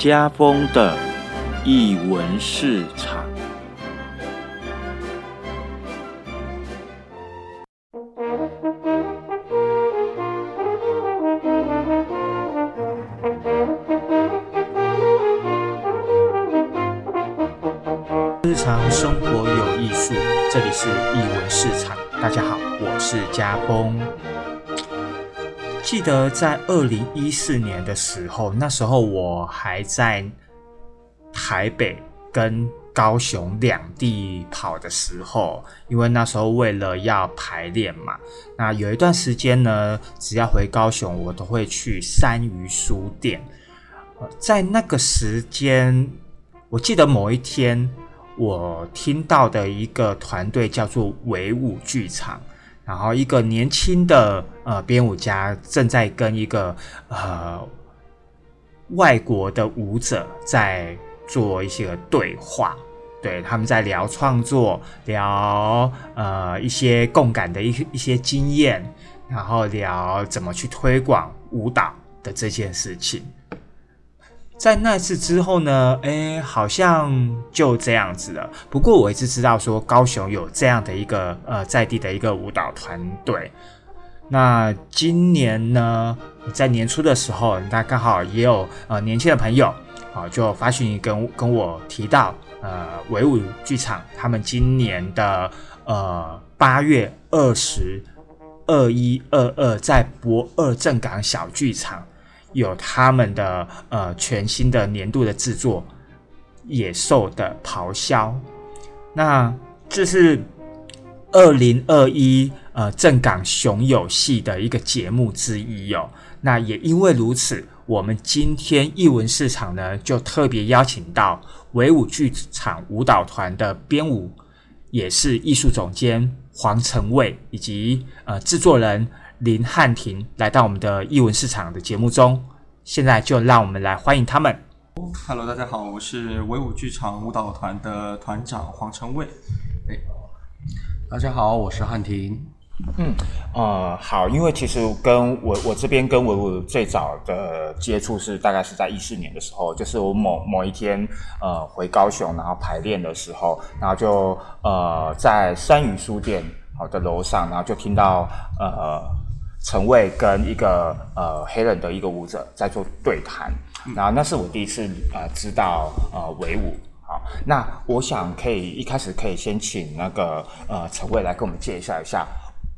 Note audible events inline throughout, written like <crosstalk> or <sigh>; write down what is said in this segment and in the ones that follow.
家风的译文市场。日常生活有艺术，这里是译文市场。大家好，我是家风。记得在二零一四年的时候，那时候我还在台北跟高雄两地跑的时候，因为那时候为了要排练嘛，那有一段时间呢，只要回高雄，我都会去三鱼书店。在那个时间，我记得某一天，我听到的一个团队叫做维舞剧场，然后一个年轻的呃编舞家正在跟一个呃外国的舞者在做一些对话，对，他们在聊创作，聊呃一些共感的一一些经验，然后聊怎么去推广舞蹈的这件事情。在那次之后呢，哎，好像就这样子了。不过我一直知道说高雄有这样的一个呃在地的一个舞蹈团队。那今年呢，在年初的时候，那刚好也有呃年轻的朋友啊、就发讯跟跟我提到，呃，维舞剧场他们今年的呃八月二十二一二二在博二正港小剧场。有他们的呃全新的年度的制作《野兽的咆哮》，那这是二零二一呃正港熊友戏的一个节目之一哦。那也因为如此，我们今天艺文市场呢就特别邀请到维舞剧场舞蹈团的编舞，也是艺术总监黄成卫以及呃制作人。林汉庭来到我们的艺文市场的节目中，现在就让我们来欢迎他们。Hello，大家好，我是维舞剧场舞蹈团的团长黄成卫。大家好，我是汉庭。呃，好，因为其实跟我我这边跟维舞最早的接触是大概是在一四年的时候，就是我某某一天呃回高雄，然后排练的时候，然后就呃在山鱼书店好的楼上，然后就听到呃陈蔚跟一个呃黑人的一个舞者在做对谈，然后那是我第一次呃知道呃维舞。好，那我想可以一开始可以先请那个呃陈蔚来跟我们介绍一下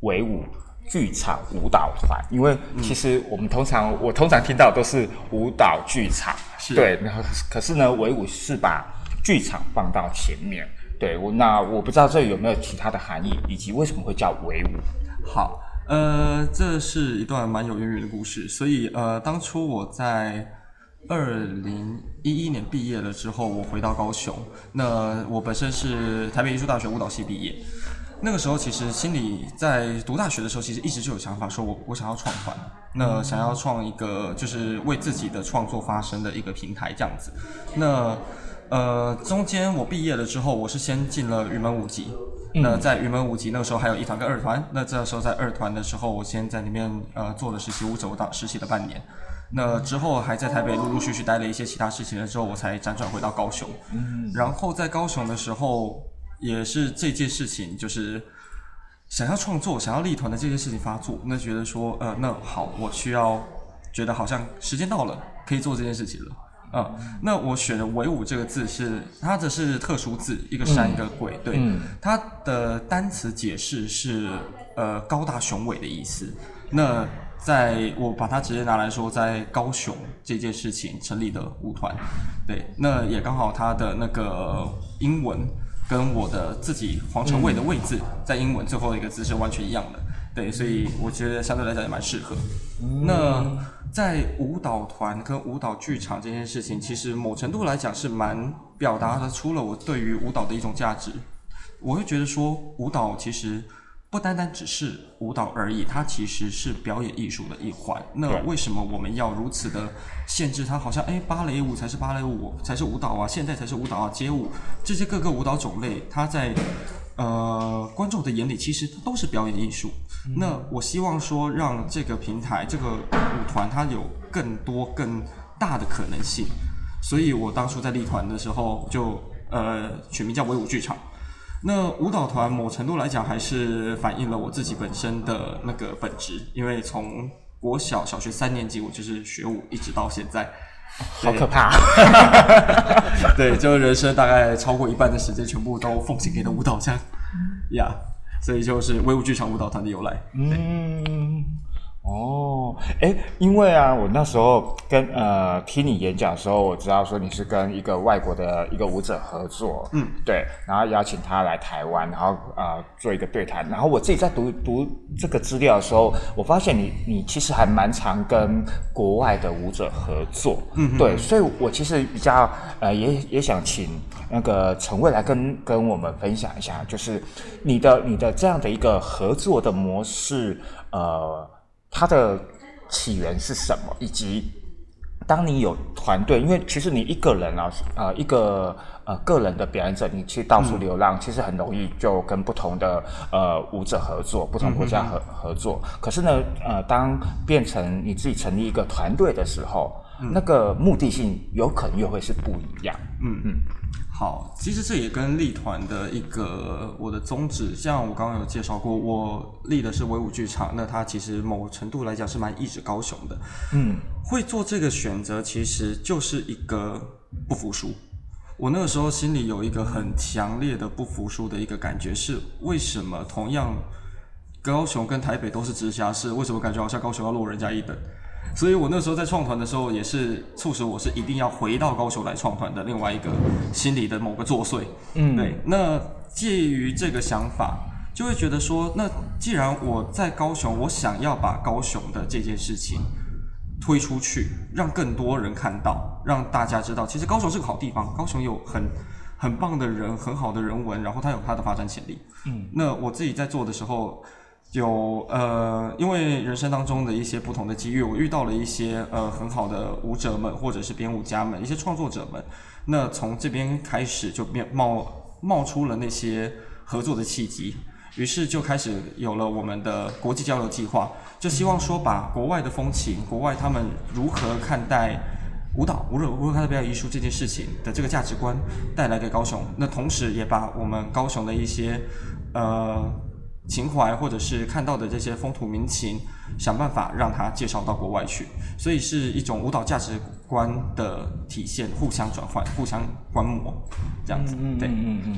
维舞剧场舞蹈团，因为其实我们通常我通常听到都是舞蹈剧场，对，然后可是呢维舞是把剧场放到前面，对我那我不知道这有没有其他的含义，以及为什么会叫维舞？好，呃，这是一段蛮有渊源的故事。所以，呃，当初我在二零一一年毕业了之后，我回到高雄。那我本身是台北艺术大学舞蹈系毕业。那个时候，其实心里在读大学的时候，其实一直就有想法，说我我想要创团，那想要创一个就是为自己的创作发声的一个平台这样子。那呃，中间我毕业了之后，我是先进了云门舞集。那在云门舞集那个时候还有一团跟二团，那这时候在二团的时候，我先在里面呃做了实习舞者，我当实习了半年。那之后还在台北陆陆续续待了一些其他事情了之后，我才辗转回到高雄。嗯，然后在高雄的时候，也是这件事情就是想要创作、想要立团的这件事情发作，那觉得说呃，那好，我需要觉得好像时间到了，可以做这件事情了。啊、那我选的“维舞”这个字是它的是特殊字，一个山一个鬼，对，它的单词解释是呃高大雄伟的意思。那在我把它直接拿来说，在高雄这件事情成立的舞团，对，那也刚好它的那个英文跟我的自己黄成卫的位字，在英文最后一个字是完全一样的，对，所以我觉得相对来讲也蛮适合。那在舞蹈团跟舞蹈剧场这件事情，其实某程度来讲是蛮表达的出了我对于舞蹈的一种价值。我会觉得说，舞蹈其实不单单只是舞蹈而已，它其实是表演艺术的一环。那为什么我们要如此的限制它？好像哎，芭蕾舞才是芭蕾舞，才是舞蹈啊，现代才是舞蹈啊，街舞这些各个舞蹈种类，它在呃观众的眼里其实都是表演艺术。那我希望说，让这个平台、这个舞团它有更多更大的可能性。所以我当初在立团的时候就呃取名叫威武剧场。那舞蹈团某程度来讲，还是反映了我自己本身的那个本质，因为从国小小学三年级我就是学舞，一直到现在。好可怕！<laughs> 对，就人生大概超过一半的时间，全部都奉献给了舞蹈这样呀，所以就是威武剧场舞蹈团的由来。嗯，哦，哎，因为啊，我那时候跟呃听你演讲的时候，我知道说你是跟一个外国的一个舞者合作，嗯，对，然后邀请他来台湾，然后呃做一个对谈。然后我自己在读读这个资料的时候，我发现你你其实还蛮常跟国外的舞者合作，嗯，对，所以我其实比较呃也也想请那个陈蔚来跟跟我们分享一下，就是你的你的这样的一个合作的模式，呃。它的起源是什么？以及当你有团队，因为其实你一个人啊，呃，一个呃个人的表演者，你去到处流浪，其实很容易就跟不同的呃舞者合作，不同国家合合作。可是呢，呃，当变成你自己成立一个团队的时候，那个目的性有可能又会是不一样。嗯嗯。好，其实这也跟立团的一个我的宗旨，像我刚刚有介绍过，我立的是威武剧场，那它其实某程度来讲是蛮意志高雄的。嗯，会做这个选择，其实就是一个不服输。我那个时候心里有一个很强烈的不服输的一个感觉，是为什么同样高雄跟台北都是直辖市，为什么感觉好像高雄要落人家一等？所以我那时候在创团的时候，也是促使我是一定要回到高雄来创团的另外一个心理的某个作祟。嗯，对。那介于这个想法，就会觉得说，那既然我在高雄，我想要把高雄的这件事情推出去，让更多人看到，让大家知道，其实高雄是个好地方，高雄有很很棒的人，很好的人文，然后它有它的发展潜力。嗯，那我自己在做的时候。有呃，因为人生当中的一些不同的机遇，我遇到了一些呃很好的舞者们，或者是编舞家们，一些创作者们。那从这边开始就冒冒出了那些合作的契机，于是就开始有了我们的国际交流计划，就希望说把国外的风情，国外他们如何看待舞蹈、无论如何看待表演艺术这件事情的这个价值观带来给高雄。那同时也把我们高雄的一些呃。情怀，或者是看到的这些风土民情，想办法让他介绍到国外去，所以是一种舞蹈价值观的体现，互相转换，互相观摩，这样子，对，嗯嗯。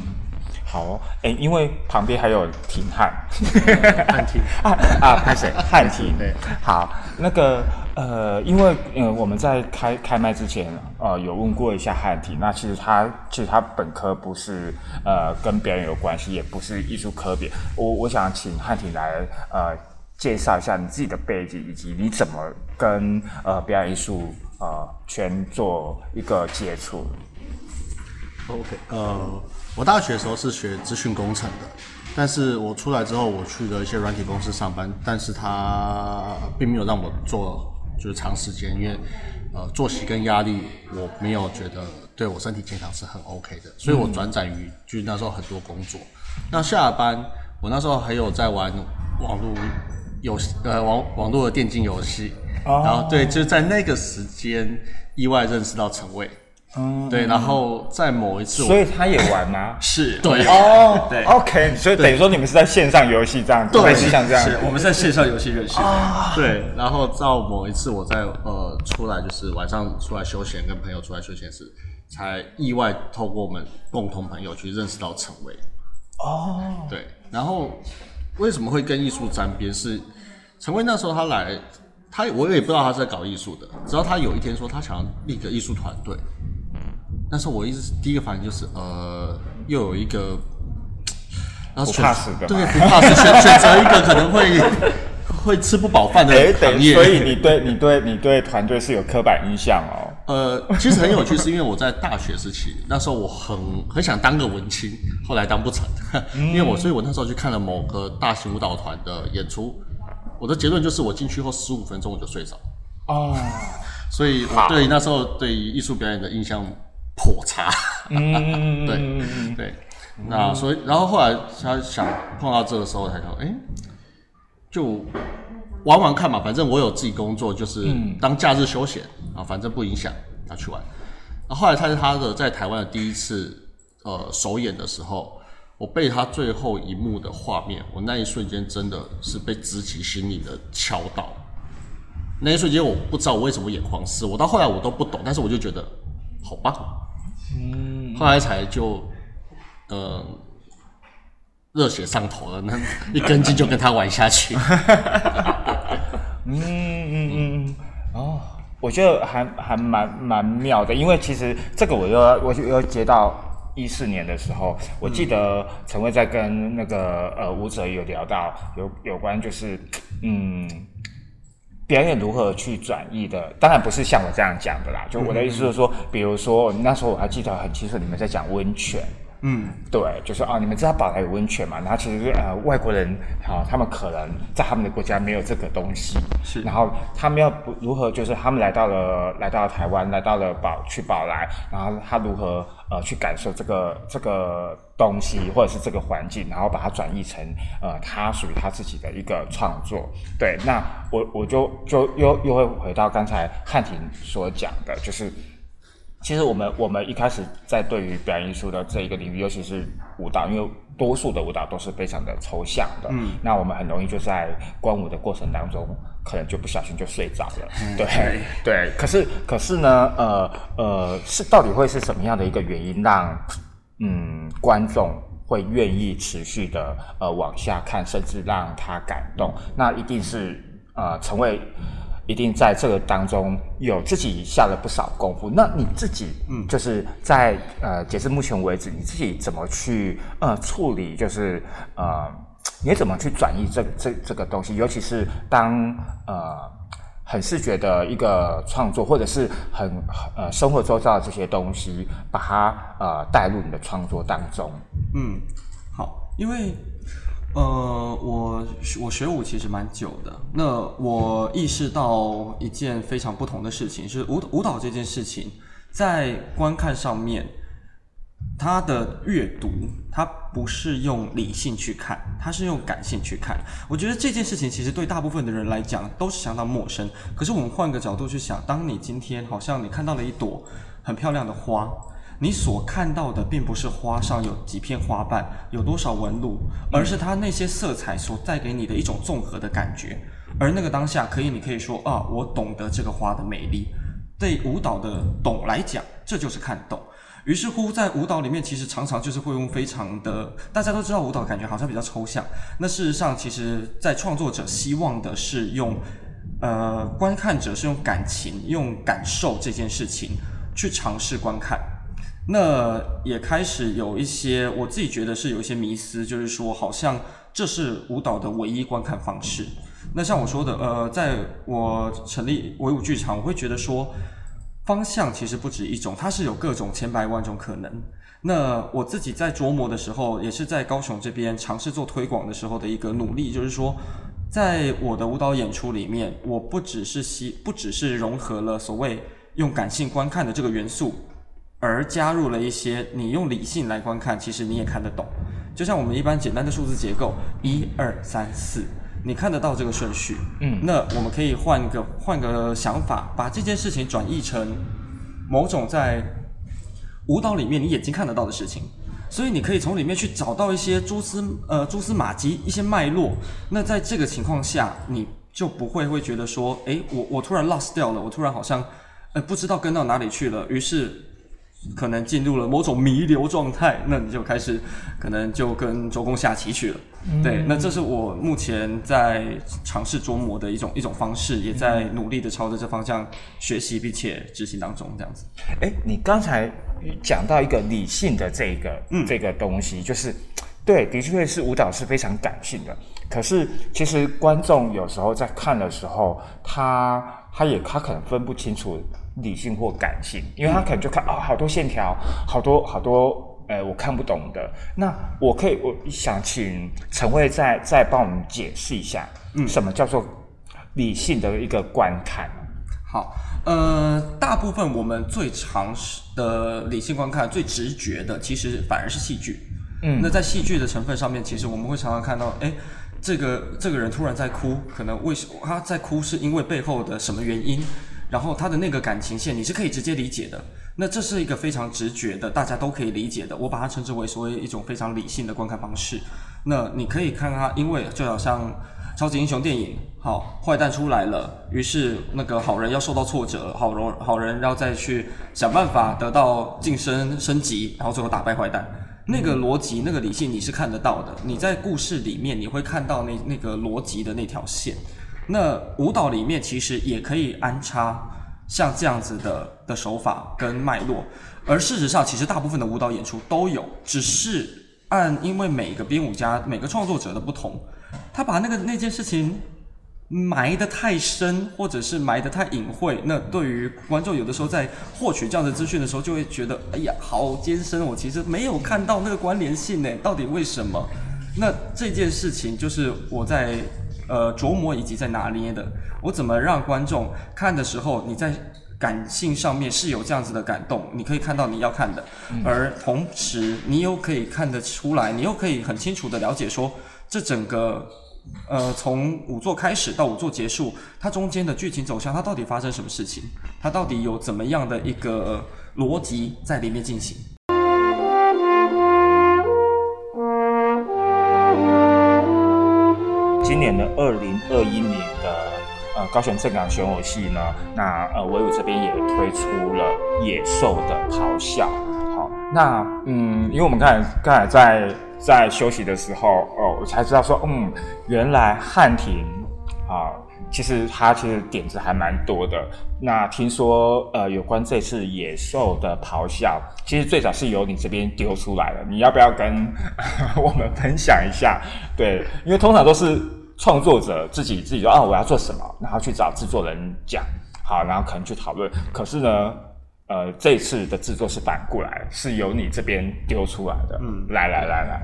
好，哦哎，因为旁边还有廷汉，<laughs> 汉廷 <laughs> 啊啊，拍谁？<laughs> 汉廷，对，好，那个呃，因为呃，我们在开开麦之前，呃，有问过一下汉廷，那其实他其实他本科不是呃跟表演有关系，也不是艺术科别，我我想请汉廷来呃介绍一下你自己的背景，以及你怎么跟呃表演艺术呃圈做一个接触。OK，呃。我大学的时候是学资讯工程的，但是我出来之后，我去了一些软体公司上班，但是他并没有让我做就是长时间，因为呃作息跟压力我没有觉得对我身体健康是很 OK 的，所以我转展于就是那时候很多工作。那下班我那时候还有在玩网络游戏，呃网网络的电竞游戏，然后对，就是在那个时间意外认识到陈伟。嗯，对，然后在某一次，所以他也玩吗？<laughs> 是，对，哦，<laughs> 对，OK，所以等于说你们是在线上游戏这样子，对，是像这样，是我们在线上游戏认识的，对，然后到某一次我在呃出来就是晚上出来休闲，跟朋友出来休闲时，才意外透过我们共同朋友去认识到陈威，哦，对，然后为什么会跟艺术沾边？是陈威那时候他来，他我也不知道他在搞艺术的，直到他有一天说他想要立个艺术团队。但是我一直第一个反应就是，呃，又有一个，<tsk> 不怕死的，对，不怕死，选 <laughs> 选择一个可能会 <laughs> 会吃不饱饭的行业。所以你对你对你对团队是有刻板印象哦。呃，其实很有趣，是因为我在大学时期，那时候我很很想当个文青，后来当不成，<laughs> 因为我所以我那时候去看了某个大型舞蹈团的演出，我的结论就是我进去后十五分钟我就睡着。哦，所以我对那时候对于艺术表演的印象。破差，嗯，对对，那所以，然后后来他想碰到这个时候，才说，哎，就玩玩看嘛，反正我有自己工作，就是当假日休闲啊，反正不影响，拿去玩。那后来他是他的在台湾的第一次呃首演的时候，我被他最后一幕的画面，我那一瞬间真的是被直击心里的敲到。那一瞬间我不知道我为什么眼眶湿，我到后来我都不懂，但是我就觉得好棒，嗯，后来才就呃热血上头了，那 <laughs> 一根筋就跟他玩下去。<laughs> 嗯嗯嗯，哦，我觉得还还蛮蛮妙的，因为其实这个我又要我就又接到一四年的时候，我记得陈慧在跟那个呃舞者有聊到有有关就是嗯。表演如何去转译的？当然不是像我这样讲的啦。就我的意思是说，比如说那时候我还记得很清楚，你们在讲温泉。嗯，对，就是啊，你们知道宝来有温泉嘛？然后其实呃，外国人好，他们可能在他们的国家没有这个东西，是。然后他们要不如何，就是他们来到了来到了台湾，来到了宝去宝来，然后他如何呃去感受这个这个东西或者是这个环境，然后把它转译成呃他属于他自己的一个创作。对，那我我就就又又会回到刚才汉庭所讲的，就是。其实我们我们一开始在对于表演艺术的这一个领域，尤其是舞蹈，因为多数的舞蹈都是非常的抽象的，嗯，那我们很容易就在观舞的过程当中，可能就不小心就睡着了，<laughs> 对对。可是可是呢，呃呃，是到底会是什么样的一个原因，让嗯观众会愿意持续的呃往下看，甚至让他感动？那一定是呃成为。一定在这个当中有自己下了不少功夫。那你自己，嗯，就是在呃，截至目前为止，你自己怎么去呃处理？就是呃，你怎么去转移这这这个东西？尤其是当呃很视觉的一个创作，或者是很呃生活周遭的这些东西，把它呃带入你的创作当中。嗯，好，因为。呃，我我学舞其实蛮久的。那我意识到一件非常不同的事情，是舞舞蹈这件事情，在观看上面，它的阅读，它不是用理性去看，它是用感性去看。我觉得这件事情其实对大部分的人来讲都是相当陌生。可是我们换个角度去想，当你今天好像你看到了一朵很漂亮的花。你所看到的并不是花上有几片花瓣，有多少纹路，而是它那些色彩所带给你的一种综合的感觉。而那个当下，可以你可以说啊，我懂得这个花的美丽。对舞蹈的懂来讲，这就是看懂。于是乎，在舞蹈里面，其实常常就是会用非常的，大家都知道舞蹈感觉好像比较抽象。那事实上，其实在创作者希望的是用，呃，观看者是用感情、用感受这件事情去尝试观看。那也开始有一些，我自己觉得是有一些迷思，就是说，好像这是舞蹈的唯一观看方式。那像我说的，呃，在我成立唯舞剧场，我会觉得说，方向其实不止一种，它是有各种千百万种可能。那我自己在琢磨的时候，也是在高雄这边尝试做推广的时候的一个努力，就是说，在我的舞蹈演出里面，我不只是希，不只是融合了所谓用感性观看的这个元素。而加入了一些你用理性来观看，其实你也看得懂。就像我们一般简单的数字结构，一二三四，你看得到这个顺序。嗯，那我们可以换个换个想法，把这件事情转译成某种在舞蹈里面你眼睛看得到的事情。所以你可以从里面去找到一些蛛丝呃蛛丝马迹，一些脉络。那在这个情况下，你就不会会觉得说，诶，我我突然 lost 掉了，我突然好像呃不知道跟到哪里去了。于是。可能进入了某种弥留状态，那你就开始可能就跟周公下棋去了。对，那这是我目前在尝试琢磨的一种一种方式，也在努力的朝着这方向学习并且执行当中。这样子。哎，你刚才讲到一个理性的这个这个东西，就是对，的确是舞蹈是非常感性的。可是其实观众有时候在看的时候，他他也他可能分不清楚。理性或感性，因为他可能就看啊，好多线条，好多好多，呃，我看不懂的。那我可以，我想请陈慧再再帮我们解释一下，嗯，什么叫做理性的一个观看？好，呃，大部分我们最常的理性观看，最直觉的，其实反而是戏剧。嗯，那在戏剧的成分上面，其实我们会常常看到，哎，这个这个人突然在哭，可能为什么他在哭，是因为背后的什么原因？然后他的那个感情线你是可以直接理解的。那这是一个非常直觉的，大家都可以理解的。我把它称之为所谓一种非常理性的观看方式。那你可以看它，因为就好像超级英雄电影，好，坏蛋出来了，于是那个好人要受到挫折，好人好人要再去想办法得到晋升升级，然后最后打败坏蛋。那个逻辑、那个理性你是看得到的，你在故事里面你会看到那那个逻辑的那条线。那舞蹈里面其实也可以安插。像这样子的的手法跟脉络，而事实上，其实大部分的舞蹈演出都有，只是按因为每个编舞家、每个创作者的不同，他把那个那件事情埋得太深，或者是埋得太隐晦，那对于观众有的时候在获取这样的资讯的时候，就会觉得，哎呀，好艰深，我其实没有看到那个关联性呢，到底为什么？那这件事情就是我在。呃，琢磨以及在拿捏的，我怎么让观众看的时候，你在感性上面是有这样子的感动，你可以看到你要看的，而同时你又可以看得出来，你又可以很清楚的了解说，这整个呃从五座开始到五座结束，它中间的剧情走向，它到底发生什么事情，它到底有怎么样的一个逻辑在里面进行。今年的二零二一年的呃高雄正港选偶戏呢，那呃维武这边也推出了野兽的咆哮。好，那嗯，因为我们刚才刚才在在休息的时候哦，我才知道说，嗯，原来汉庭啊，其实他其实点子还蛮多的。那听说呃有关这次野兽的咆哮，其实最早是由你这边丢出来的，你要不要跟 <laughs> 我们分享一下？对，因为通常都是。创作者自己自己说啊，我要做什么，然后去找制作人讲，好，然后可能去讨论。可是呢，呃，这次的制作是反过来，是由你这边丢出来的。嗯，来来来来，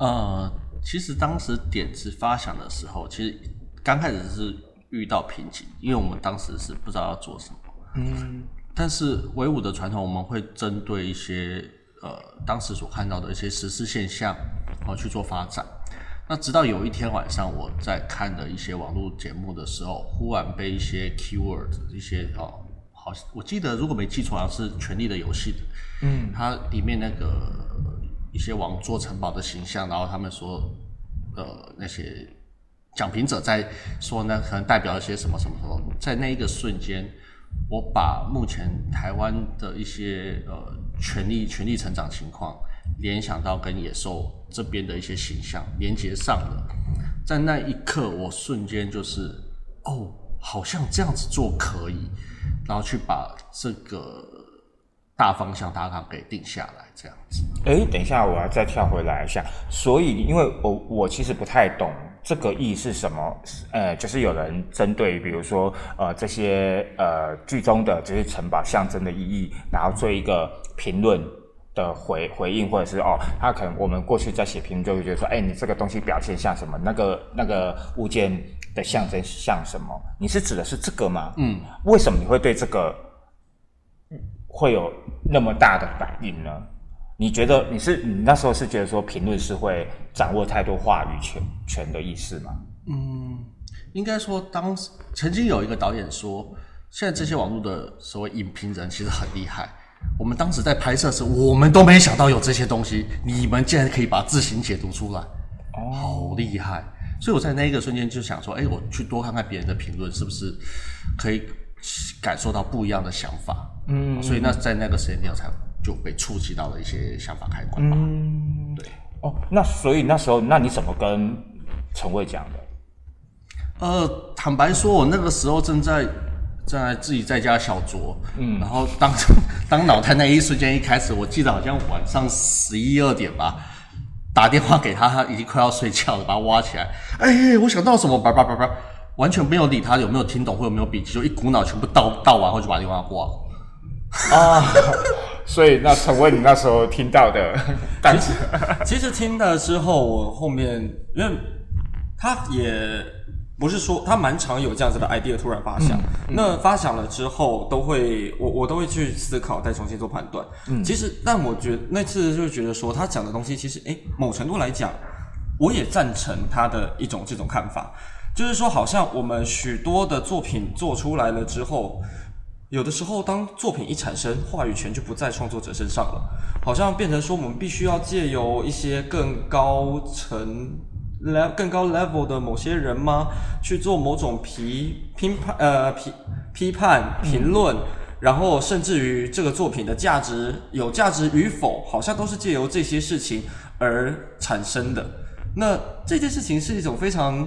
呃，其实当时点子发想的时候，其实刚开始是遇到瓶颈，因为我们当时是不知道要做什么。嗯，但是唯舞的传统，我们会针对一些呃当时所看到的一些实施现象，然后去做发展。那直到有一天晚上，我在看的一些网络节目的时候，忽然被一些 keyword 一些哦，好，我记得如果没记错，好像是《权力的游戏》的，嗯，它里面那个一些王座城堡的形象，然后他们说，呃，那些讲评者在说呢，可能代表一些什么什么什么，在那一个瞬间，我把目前台湾的一些呃权力权力成长情况。联想到跟野兽这边的一些形象连接上了，在那一刻，我瞬间就是哦，好像这样子做可以，然后去把这个大方向大纲给定下来，这样子。哎，等一下，我要再跳回来一下。所以，因为我我其实不太懂这个意是什么，呃，就是有人针对，比如说呃这些呃剧中的这些城堡象征的意义，然后做一个评论。的回回应，或者是哦，他可能我们过去在写评论就会觉得说，哎，你这个东西表现像什么？那个那个物件的象征像什么？你是指的是这个吗？嗯，为什么你会对这个会有那么大的反应呢？你觉得你是你那时候是觉得说评论是会掌握太多话语权权的意思吗？嗯，应该说当时曾经有一个导演说，现在这些网络的所谓影评人其实很厉害。我们当时在拍摄时，我们都没想到有这些东西，你们竟然可以把自行解读出来，哦，好厉害！所以我在那一个瞬间就想说，哎，我去多看看别人的评论，是不是可以感受到不一样的想法？嗯，所以那在那个时间点才就被触及到了一些想法开关吧。嗯，对。哦，那所以那时候，那你怎么跟陈卫讲的？呃，坦白说，我那个时候正在。在自己在家小酌，嗯，然后当 <laughs> 当脑袋那一瞬间一开始，我记得好像晚上十一二点吧，打电话给他，他已经快要睡觉了，把他挖起来，哎，我想到什么，叭叭叭叭，完全没有理他有没有听懂或有没有笔记，就一股脑全部倒倒完后就把电话挂了。啊，所以那成为你那时候听到的，其实其实听了之后，我后面因为他也。不是说他蛮常有这样子的 idea 突然发想，那发想了之后都会我我都会去思考再重新做判断。嗯，其实但我觉得那次就觉得说他讲的东西其实诶某程度来讲，我也赞成他的一种这种看法。就是说，好像我们许多的作品做出来了之后，有的时候当作品一产生，话语权就不在创作者身上了，好像变成说我们必须要借由一些更高层、更高 level 的某些人吗，去做某种批批判呃批批判评论。然后，甚至于这个作品的价值有价值与否，好像都是借由这些事情而产生的。那这件事情是一种非常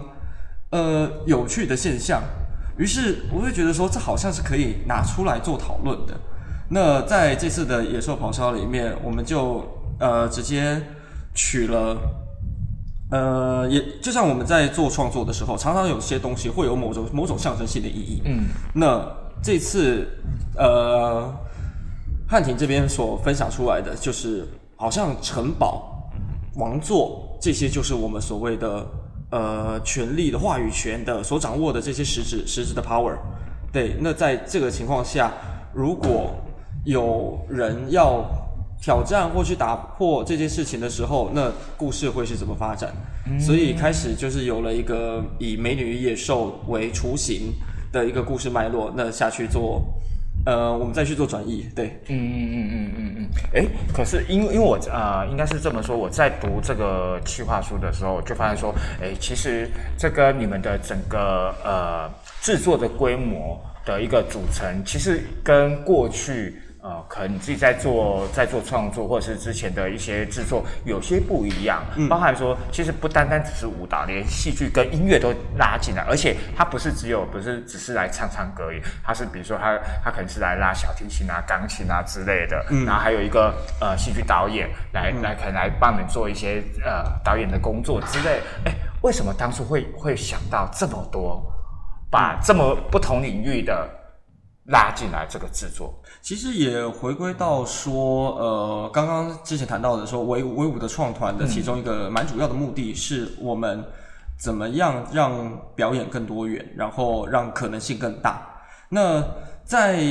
呃有趣的现象。于是我会觉得说，这好像是可以拿出来做讨论的。那在这次的野兽咆哮里面，我们就呃直接取了呃，也就像我们在做创作的时候，常常有些东西会有某种某种象征性的意义。嗯，那这次呃汉庭这边所分享出来的，就是好像城堡、王座这些，就是我们所谓的呃权力的话语权的所掌握的这些实质实质的 power。对，那在这个情况下，如果有人要挑战或去打破这件事情的时候，那故事会是怎么发展？所以开始就是有了一个以美女与野兽为雏形的一个故事脉络，那下去做，呃，我们再去做转译，对，嗯嗯嗯嗯嗯嗯，哎，可是因为因为我呃，应该是这么说，我在读这个企划书的时候，就发现说，哎，其实这跟你们的整个呃制作的规模的一个组成，其实跟过去。呃，可能你自己在做在做创作，或者是之前的一些制作有些不一样，包含说其实不单单只是舞蹈，连戏剧跟音乐都拉进来，而且它不是只有不是只是来唱唱歌，它是比如说他他可能是来拉小提琴啊、钢琴啊之类的，然后还有一个呃戏剧导演来来可能来帮你做一些呃导演的工作之类。哎，为什么当初会会想到这么多，把这么不同领域的拉进来这个制作？其实也回归到说，呃，刚刚之前谈到的说，维维舞的创团的其中一个蛮主要的目的是，我们怎么样让表演更多元，然后让可能性更大。那在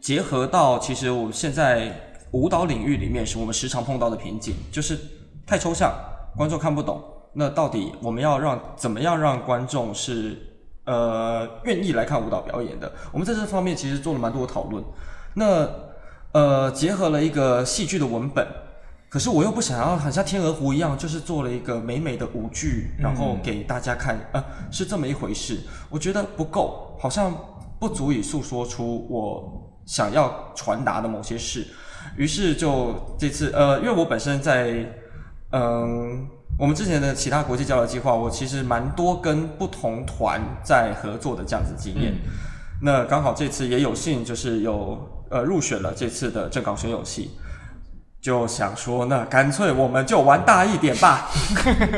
结合到，其实我们现在舞蹈领域里面，是我们时常碰到的瓶颈，就是太抽象，观众看不懂。那到底我们要让怎么样让观众是呃愿意来看舞蹈表演的？我们在这方面其实做了蛮多的讨论。那呃，结合了一个戏剧的文本，可是我又不想要很像天鹅湖一样，就是做了一个美美的舞剧，然后给大家看，呃，是这么一回事。我觉得不够，好像不足以诉说出我想要传达的某些事。于是就这次，呃，因为我本身在嗯，我们之前的其他国际交流计划，我其实蛮多跟不同团在合作的这样子经验。那刚好这次也有幸，就是有。呃，入选了这次的正港选友戏，就想说，那干脆我们就玩大一点吧。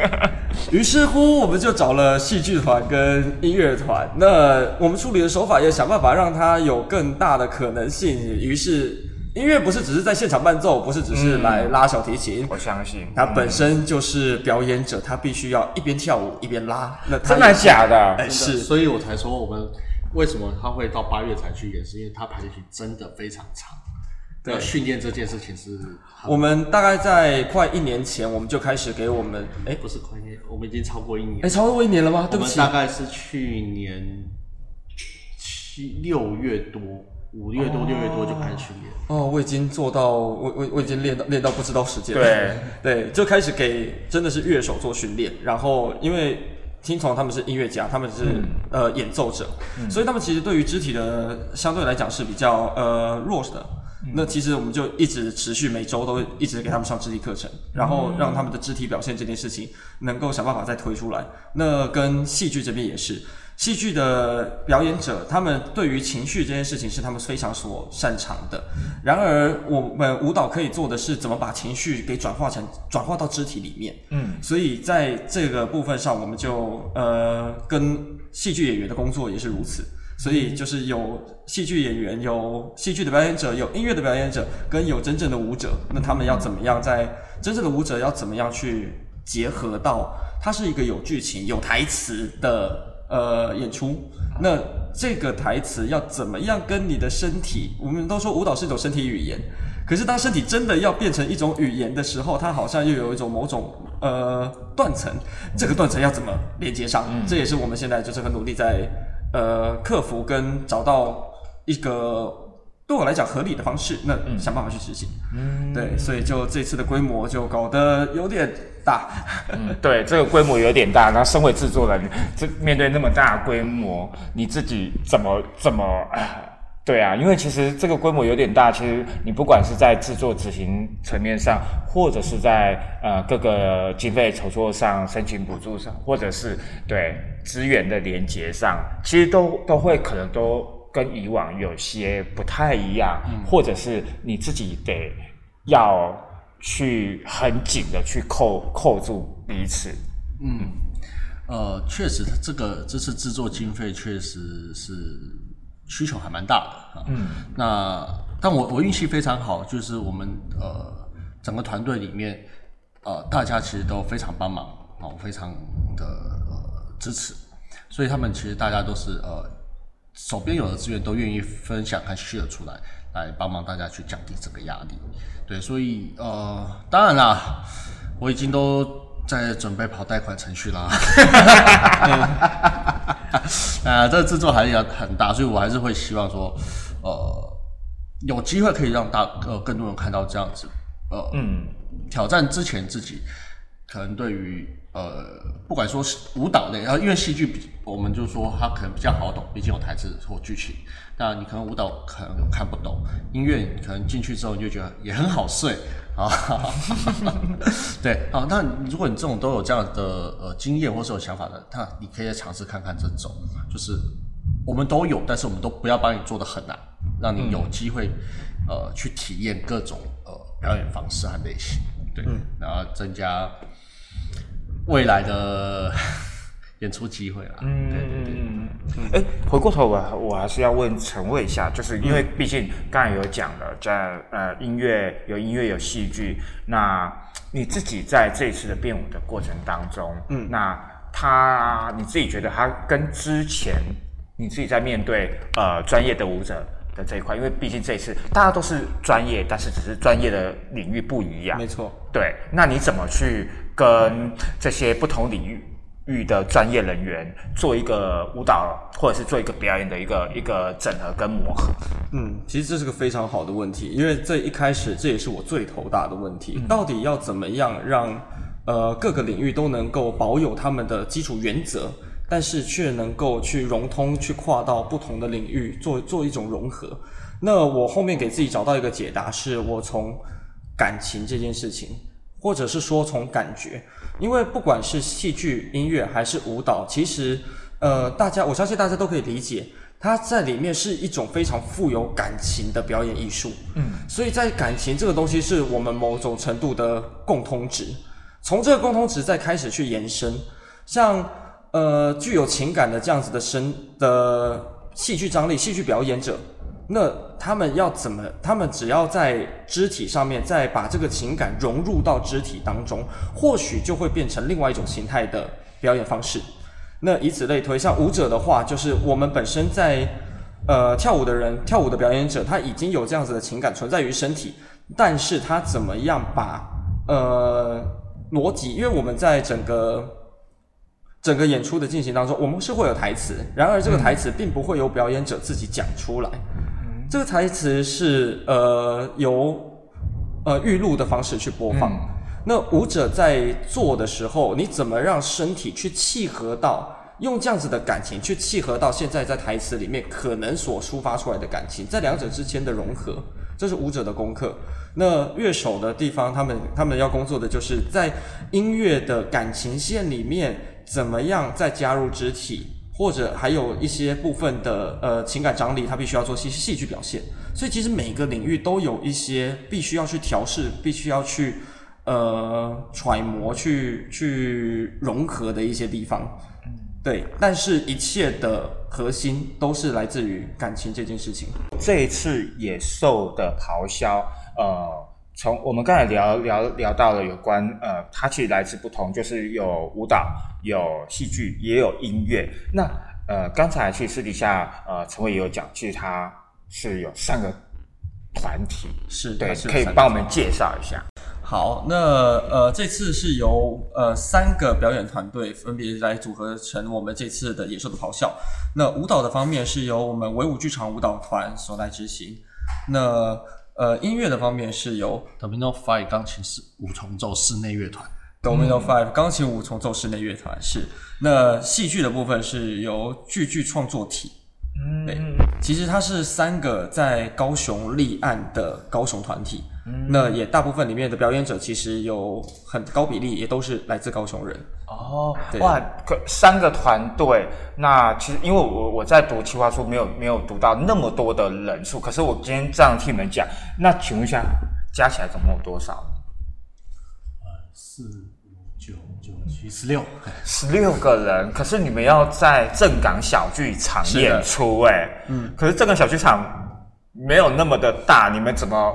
<laughs> 于是乎，我们就找了戏剧团跟音乐团。那我们处理的手法也想办法让它有更大的可能性。于是，音乐不是只是在现场伴奏，不是只是来拉小提琴。我相信，他本身就是表演者，他必须要一边跳舞一边拉。那真的假的？哎，是，所以我才说我们。为什么他会到八月才去演？是因为他排练期真的非常长。对，训练这件事情是。我们大概在快一年前，我们就开始给我们，哎，不是快一年，我们已经超过一年。哎，超过一年了吗？对不起。大概是去年七六月多，五月多六月多就开始训练。哦，我已经做到，我我我已经练到练到不知道时间。对对，就开始给真的是乐手做训练，然后因为。听从他们是音乐家，他们是呃演奏者，所以他们其实对于肢体的相对来讲是比较呃弱的。那其实我们就一直持续每周都一直给他们上肢体课程，然后让他们的肢体表现这件事情能够想办法再推出来。那跟戏剧这边也是。戏剧的表演者，他们对于情绪这件事情是他们非常所擅长的。然而，我们舞蹈可以做的是怎么把情绪给转化成转化到肢体里面。嗯，所以在这个部分上，我们就呃跟戏剧演员的工作也是如此。所以就是有戏剧演员，有戏剧的表演者，有音乐的表演者，跟有真正的舞者。那他们要怎么样在真正的舞者要怎么样去结合到它是一个有剧情、有台词的。呃演出，那这个台词要怎么样跟你的身体？我们都说舞蹈是一种身体语言，可是当身体真的要变成一种语言的时候，它好像又有一种某种呃断层，这个断层要怎么连接上？这也是我们现在就是很努力在呃克服跟找到一个对我来讲合理的方式，那想办法去执行。嗯，对，所以就这次的规模就搞得有点大。嗯，对，这个规模有点大。那身为制作人，这面对那么大的规模，你自己怎么怎么？哎对啊，因为其实这个规模有点大，其实你不管是在制作执行层面上，或者是在呃各个经费筹措上、申请补助上，或者是对资源的连接上，其实都都会可能都跟以往有些不太一样，或者是你自己得要去很紧的去扣扣住彼此。嗯呃，确实，这个这次制作经费确实是需求还蛮大的啊。嗯，那但我我运气非常好，就是我们呃整个团队里面呃大家其实都非常帮忙哦，非常的呃支持，所以他们其实大家都是呃手边有的资源都愿意分享和 share 出来，来帮忙大家去降低这个压力。对，所以呃当然啦，我已经都。在准备跑贷款程序啦，<laughs> 啊，这个制作还是要很大，所以我还是会希望说，呃，有机会可以让大呃更多人看到这样子，呃，嗯，挑战之前自己可能对于呃不管说是舞蹈类，然后因为戏剧比我们就说它可能比较好懂，毕竟有台词或剧情，那你可能舞蹈可能看不懂，音乐可能进去之后你就觉得也很好睡。啊，<laughs> 对，好，那如果你这种都有这样的呃经验或是有想法的，那你可以尝试看看这种，就是我们都有，但是我们都不要帮你做的很难，让你有机会呃去体验各种呃表演方式和类型，对，然后增加未来的。<laughs> 演出机会了，嗯，对对对，哎，回过头我我还是要问陈伟一下，就是因为毕竟刚才有讲了，在呃音乐有音乐有戏剧，那你自己在这一次的变舞的过程当中，嗯，那他你自己觉得他跟之前你自己在面对呃专业的舞者的这一块，因为毕竟这一次大家都是专业，但是只是专业的领域不一样，没错，对，那你怎么去跟这些不同领域？域的专业人员做一个舞蹈，或者是做一个表演的一个一个整合跟磨合。嗯，其实这是个非常好的问题，因为这一开始这也是我最头大的问题，到底要怎么样让呃各个领域都能够保有他们的基础原则，但是却能够去融通，去跨到不同的领域做做一种融合。那我后面给自己找到一个解答，是我从感情这件事情，或者是说从感觉。因为不管是戏剧、音乐还是舞蹈，其实，呃，大家我相信大家都可以理解，它在里面是一种非常富有感情的表演艺术。嗯，所以在感情这个东西是我们某种程度的共通值，从这个共通值再开始去延伸，像呃具有情感的这样子的身的戏剧张力、戏剧表演者。那他们要怎么？他们只要在肢体上面再把这个情感融入到肢体当中，或许就会变成另外一种形态的表演方式。那以此类推，像舞者的话，就是我们本身在呃跳舞的人、跳舞的表演者，他已经有这样子的情感存在于身体，但是他怎么样把呃逻辑？因为我们在整个整个演出的进行当中，我们是会有台词，然而这个台词并不会由表演者自己讲出来。这个台词是呃由呃预录的方式去播放。那舞者在做的时候，你怎么让身体去契合到用这样子的感情去契合到现在在台词里面可能所抒发出来的感情，在两者之间的融合，这是舞者的功课。那乐手的地方，他们他们要工作的就是在音乐的感情线里面，怎么样再加入肢体。或者还有一些部分的呃情感张力，它必须要做戏戏剧表现，所以其实每个领域都有一些必须要去调试、必须要去呃揣摩、去去融合的一些地方。对，但是一切的核心都是来自于感情这件事情。这一次野兽的咆哮，呃，从我们刚才聊聊聊到了有关呃，它其实来自不同，就是有舞蹈、有戏剧，也有音乐。那呃，刚才其实私底下呃，陈伟也有讲，其实它是有三个团体，是对，是可以帮我们介绍一下。好，那呃，这次是由呃三个表演团队分别来组合成我们这次的野兽的咆哮。那舞蹈的方面是由我们维舞剧场舞蹈团所来执行。那呃音乐的方面是由 Domino Five 钢琴室五重奏室内乐团。Domino Five 钢琴五重奏室内乐团是。那戏剧的部分是由剧剧创作体。嗯对，其实它是三个在高雄立案的高雄团体，那也大部分里面的表演者其实有很高比例也都是来自高雄人。哦，哇，可三个团队，那其实因为我我在读企划书，没有没有读到那么多的人数，可是我今天这样听你们讲，那请问一下，加起来总共有多少？四五九九七十六，十六个人，可是你们要在正港小剧场演出、哎，嗯，可是正港小剧场没有那么的大，你们怎么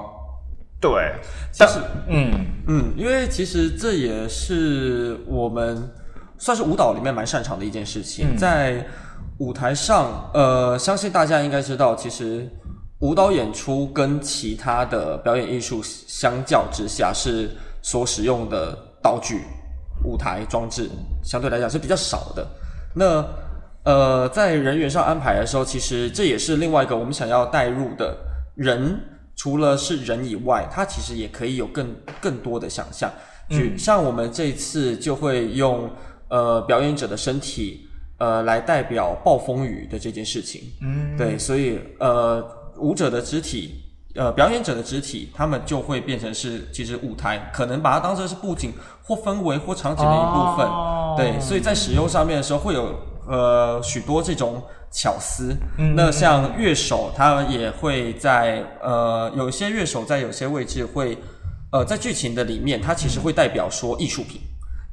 对？但是，嗯，嗯，因为其实这也是我们算是舞蹈里面蛮擅长的一件事情，在舞台上，呃，相信大家应该知道，其实舞蹈演出跟其他的表演艺术相较之下，是所使用的道具、舞台装置相对来讲是比较少的。那呃，在人员上安排的时候，其实这也是另外一个我们想要带入的人，除了是人以外，它其实也可以有更更多的想象。举、像我们这一次就会用呃表演者的身体呃来代表暴风雨的这件事情。嗯，对，所以呃舞者的肢体。呃，表演者的肢体，他们就会变成是，其实舞台可能把它当成是布景或氛围或场景的一部分，哦对，所以在使用上面的时候会有呃许多这种巧思。那像乐手，他也会在呃有一些乐手在有些位置会呃在剧情的里面，他其实会代表说艺术品。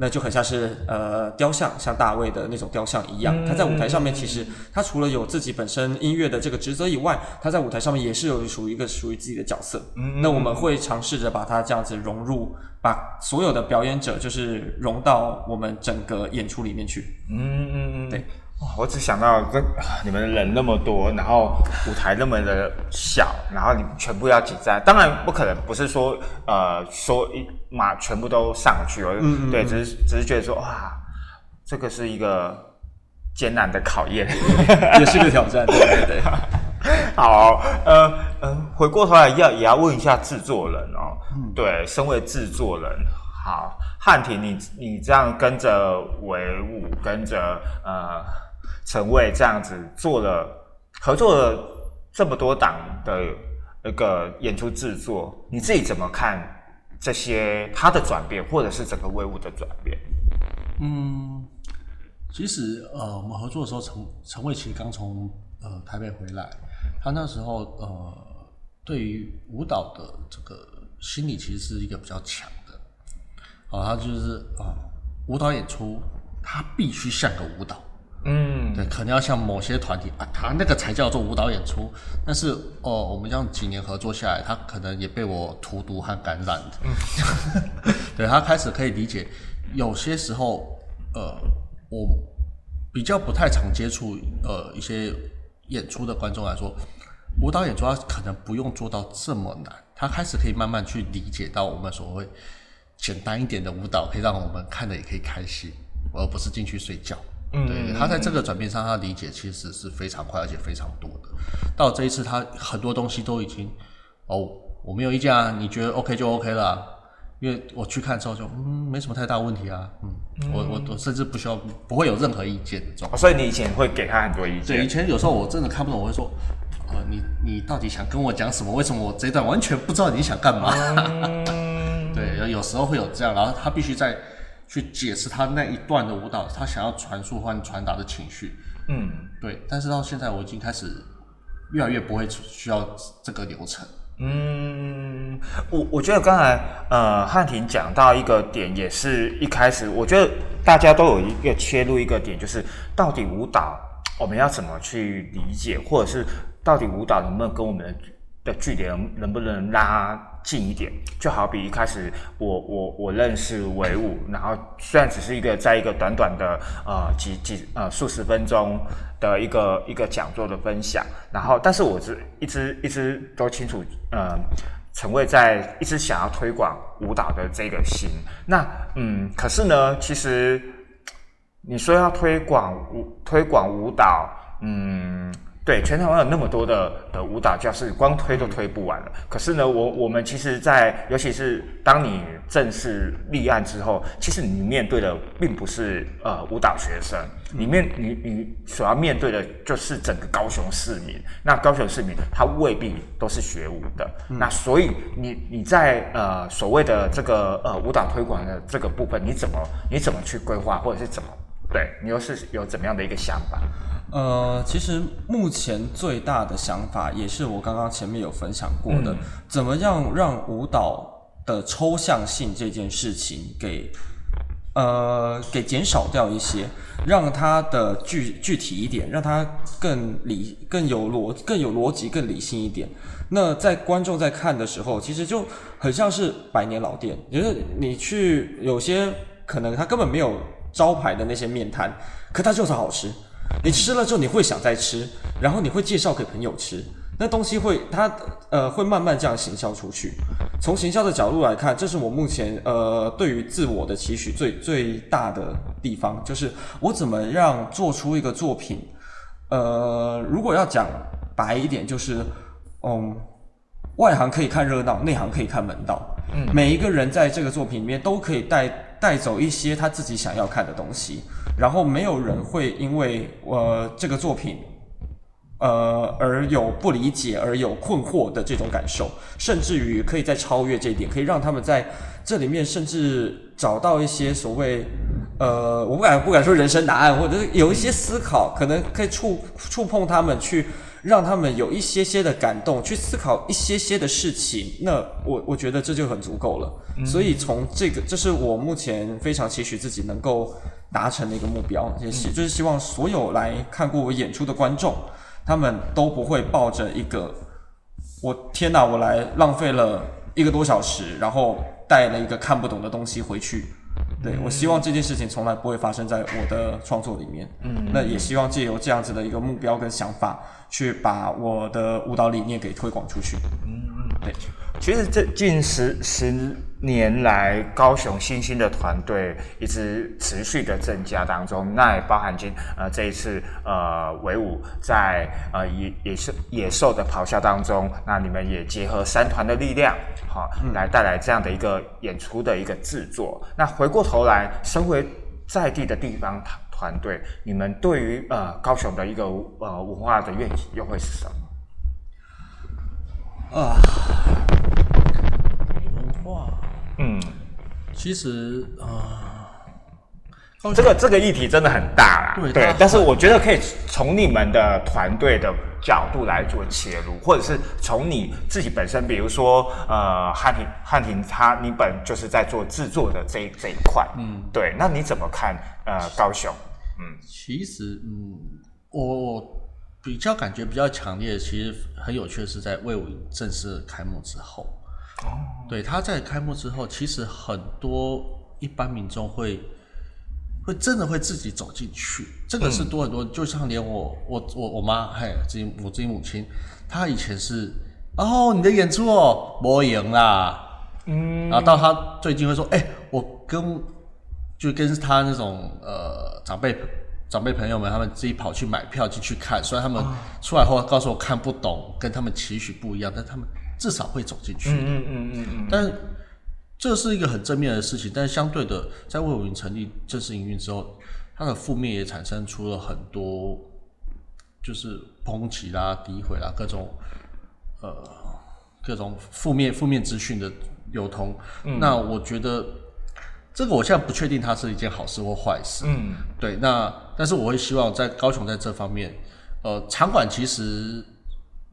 那就很像是呃雕像，像大卫的那种雕像一样。他在舞台上面，其实他除了有自己本身音乐的这个职责以外，他在舞台上面也是有属于一个属于自己的角色。那我们会尝试着把它这样子融入，把所有的表演者就是融到我们整个演出里面去。嗯嗯嗯，对。哇，我只想到这啊你们人那么多，然后舞台那么的小，然后你们全部要挤在，当然不可能，不是说呃说一马全部都上去哦，对，只是只是觉得说哇，这个是一个艰难的考验。<laughs> 也是个挑战，对对对。<laughs> 好，呃呃，回过头来要也要问一下制作人哦，对，身为制作人，好，汉庭，你你这样跟着维武，跟着呃陈蔚这样子做了合作了这么多档的那个演出制作，你自己怎么看这些他的转变，或者是整个威武的转变？嗯，其实呃，我们合作的时候，陈陈伟其实刚从呃台北回来，他那时候呃，对于舞蹈的这个心理其实是一个比较强的。哦，他就是啊、舞蹈演出，他必须像个舞蹈。嗯，对，可能要像某些团体啊，他那个才叫做舞蹈演出。但是哦，我们这样几年合作下来，他可能也被我荼毒和感染的。<laughs> 对他开始可以理解，有些时候呃，我比较不太常接触呃一些演出的观众来说，舞蹈演出他可能不用做到这么难，他开始可以慢慢去理解到我们所谓简单一点的舞蹈，可以让我们看的也可以开心，而不是进去睡觉。嗯对，他在这个转变上，他理解其实是非常快，而且非常多的。到这一次，他很多东西都已经哦，我没有意见啊，你觉得 OK 就 OK 了啊、因为我去看之后就嗯没什么太大问题啊，嗯，我我我甚至不需要不会有任何意见的这种。哦所以你以前会给他很多意见对，以，前有时候我真的看不懂，我会说，呃，你你到底想跟我讲什么？为什么我这一段完全不知道你想干嘛？<laughs> 对，有时候会有这样，然后他必须再去解释他那一段的舞蹈，他想要传输或传达的情绪。嗯。对，但是到现在我已经开始越来越不会需要这个流程。嗯，我我觉得刚才呃汉庭讲到一个点，也是一开始我觉得大家都有一个切入一个点，就是到底舞蹈我们要怎么去理解，或者是到底舞蹈能不能跟我们的的距离能能不能拉近一点？就好比一开始我我我认识维武，然后虽然只是一个在一个短短的呃几几呃数十分钟的一个一个讲座的分享，然后但是我是一直一直都清楚呃。陈卫在一直想要推广舞蹈的这个心，那嗯，可是呢，其实你说要推广舞推广舞蹈，嗯。对，全台湾有那么多的的舞蹈教室，光推都推不完了。可是呢，我我们其实，在尤其是当你正式立案之后，其实你面对的并不是呃舞蹈学生，你面你你所要面对的就是整个高雄市民。那高雄市民他未必都是学舞的，那所以你你在呃所谓的这个呃舞蹈推广的这个部分，你怎么你怎么去规划，或者是怎么对你又是有怎么样的一个想法？呃，其实目前最大的想法也是我刚刚前面有分享过的，怎么样让舞蹈的抽象性这件事情给呃给减少掉一些，让它的具具体一点，让它更理更有逻更有逻辑更理性一点。那在观众在看的时候，其实就很像是百年老店，就是你去有些可能他根本没有招牌的那些面摊，可它就是好吃。你吃了之后，你会想再吃，然后你会介绍给朋友吃，那东西会它呃会慢慢这样行销出去。从行销的角度来看，这是我目前呃对于自我的期许最最大的地方，就是我怎么让做出一个作品，呃，如果要讲白一点，就是嗯，外行可以看热闹，内行可以看门道。嗯，每一个人在这个作品里面都可以带带走一些他自己想要看的东西。然后没有人会因为呃这个作品，呃而有不理解而有困惑的这种感受，甚至于可以再超越这一点，可以让他们在这里面甚至找到一些所谓呃我不敢不敢说人生答案，或者是有一些思考，可能可以触触碰他们去。让他们有一些些的感动，去思考一些些的事情，那我我觉得这就很足够了。所以从这个，这是我目前非常期许自己能够达成的一个目标，也是就是希望所有来看过我演出的观众，他们都不会抱着一个我天哪，我来浪费了一个多小时，然后带了一个看不懂的东西回去。对我希望这件事情从来不会发生在我的创作里面。嗯，那也希望借由这样子的一个目标跟想法。去把我的舞蹈理念给推广出去。嗯嗯，对。其实这近十十年来，高雄新兴的团队一直持续的增加当中，那也包含今呃这一次呃维舞在呃野野兽野兽的咆哮当中，那你们也结合三团的力量，好来带来这样的一个演出的一个制作。那回过头来，身为在地的地方团队，你们对于呃高雄的一个呃文化的愿景又会是什么？啊，嗯，其实啊，这个这个议题真的很大啦，对，但是我觉得可以从你们的团队的角度来做切入，或者是从你自己本身，比如说呃汉庭汉庭他你本就是在做制作的这这一块，嗯，对，那你怎么看呃高雄？嗯，其实，嗯，我我比较感觉比较强烈，其实很有趣的是在魏武正式开幕之后，哦，对，他在开幕之后，其实很多一般民众会会真的会自己走进去，这个是多很多，就像连我我我我妈，嘿，自己我自己母亲，她以前是，哦，你的演出哦，我赢啦，嗯，然后到她最近会说，哎，我跟。就跟他那种呃长辈长辈朋友们，他们自己跑去买票进去看，虽然他们出来后告诉我看不懂，跟他们期许不一样，但他们至少会走进去。嗯嗯嗯嗯嗯。但这是一个很正面的事情，但是相对的，在魏武营成立正式营运之后，它的负面也产生出了很多，就是抨击啦、诋毁啦，各种呃各种负面负面资讯的流通。那我觉得。这个我现在不确定它是一件好事或坏事。嗯，对。那但是我会希望在高雄在这方面，呃，场馆其实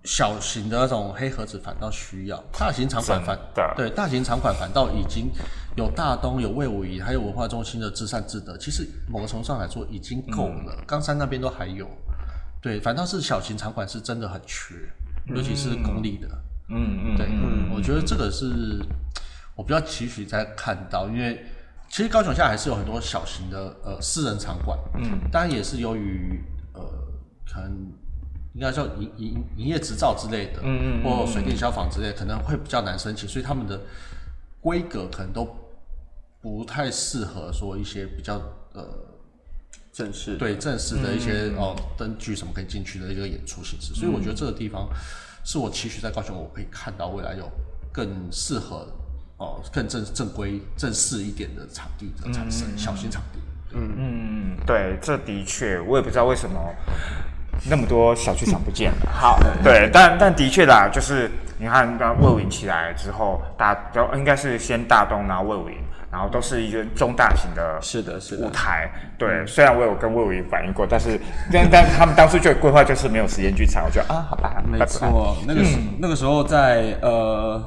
小型的那种黑盒子反倒需要，大型场馆反对大型场馆反倒已经有大东有魏武仪还有文化中心的至善至德，其实某个程度上来说已经够了。冈山那边都还有，对，反倒是小型场馆是真的很缺，尤其是公立的。嗯嗯，对，嗯我觉得这个是我比较期许在看到，因为其实高雄现在还是有很多小型的呃私人场馆，嗯，当然也是由于呃可能应该叫营营营业执照之类的，嗯嗯嗯或水电消防之类，可能会比较难申请，所以他们的规格可能都不太适合说一些比较呃正式对正式的一些、哦灯具什么可以进去的一个演出形式，所以我觉得这个地方是我期许在高雄我可以看到未来有更适合哦更正正规正式一点的场地的产生，小型场地。嗯。嗯，对，这的确，我也不知道为什么那么多小剧场不见了。好，对，但但的确啦，就是你看，刚魏武营起来之后，大都应该是先大东，然后魏武营，然后都是一个中大型的是的是的。舞台。对，虽然我有跟魏武营反映过，但是但 <laughs> 但他们当初就规划就是没有时间剧场，我觉得啊，好吧，没拜拜。错，那个时、那个时候在呃，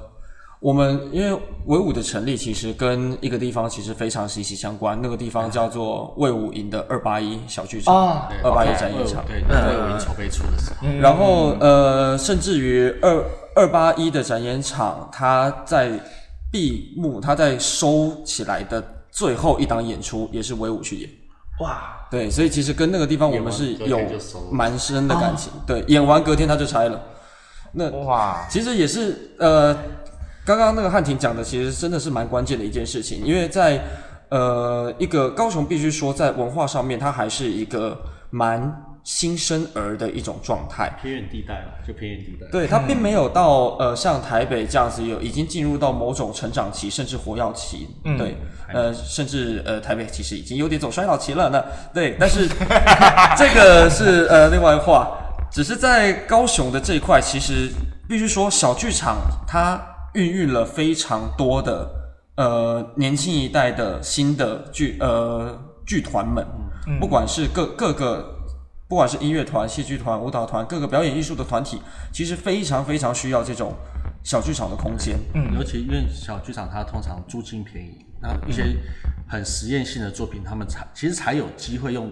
我们因为维武的成立其实跟一个地方其实非常息息相关，那个地方叫做魏武营的二八一小剧场，哦二八一展演场。对，魏武营筹备处的时候，然后呃，甚至于二二八一的展演场，它在闭幕，它在收起来的最后一档演出也是维武去演。哇，对，所以其实跟那个地方我们是有蛮深的感情。<laughs> 对，演完隔天他就拆了。那哇，其实也是呃，刚刚那个汉庭讲的，其实真的是蛮关键的一件事情，因为在呃一个高雄，必须说在文化上面，它还是一个蛮新生儿的一种状态。偏远地带了，就偏远地带。对，它并没有到呃像台北这样子有已经进入到某种成长期，甚至活跃期。对，呃，甚至呃台北其实已经有点走衰老期了那。对，但是 <laughs> 这个是呃另外话，只是在高雄的这一块，其实必须说小剧场它孕育了非常多的呃年轻一代的新的剧呃剧团们，不管是各各个。不管是音乐团、戏剧团、舞蹈团，各个表演艺术的团体，其实非常非常需要这种小剧场的空间。尤其因为小剧场它通常租金便宜，那一些很实验性的作品，他们才其实才有机会用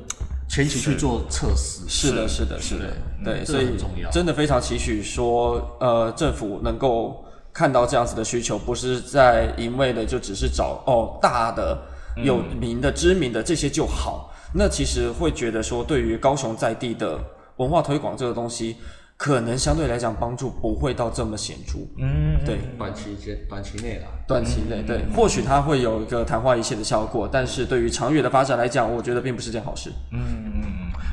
前期去做测试。是的，是的，是的，对，所以重要。真的非常期许说，呃，政府能够看到这样子的需求，不是在一味的就只是找哦大的、有名的、知名的这些就好。那其实会觉得说，对于高雄在地的文化推广这个东西，可能相对来讲帮助不会到这么显著。嗯，对，短期间短期内啦，短期内对，或许它会有一个昙花一现的效果，但是对于长远的发展来讲，我觉得并不是件好事。嗯嗯嗯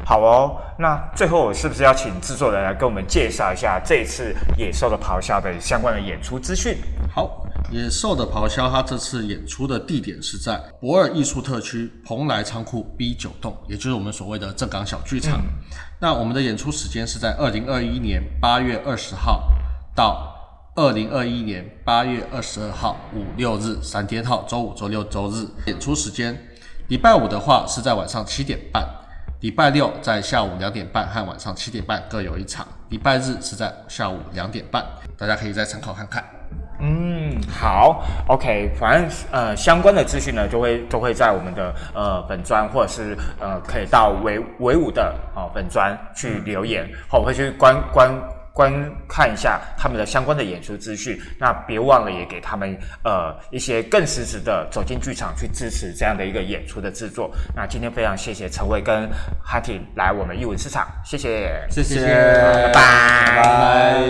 好哦，那最后我是不是要请制作人来跟我们介绍一下这一次野兽的咆哮的相关的演出资讯？好，野兽的咆哮，它这次演出的地点是在博尔艺术特区蓬莱仓库 B 九栋，也就是我们所谓的正港小剧场。那我们的演出时间是在二零二一年八月二十号到二零二一年八月二十二号五六日三天号，周五、周六、周日。演出时间，礼拜五的话是在晚上七点半。礼拜六在下午两点半和晚上七点半各有一场，礼拜日是在下午两点半，大家可以再参考看看。嗯，好，OK，反正呃相关的资讯呢，就会都会在我们的呃本专或者是呃可以到维维武的哦本专去留言，好、我会去观观观看一下他们的相关的演出资讯。那别忘了也给他们呃一些更实质的走进剧场去支持这样的一个演出的制作。那今天非常谢谢陈伟跟哈婷来我们艺文市场，谢谢，谢谢，拜拜拜拜。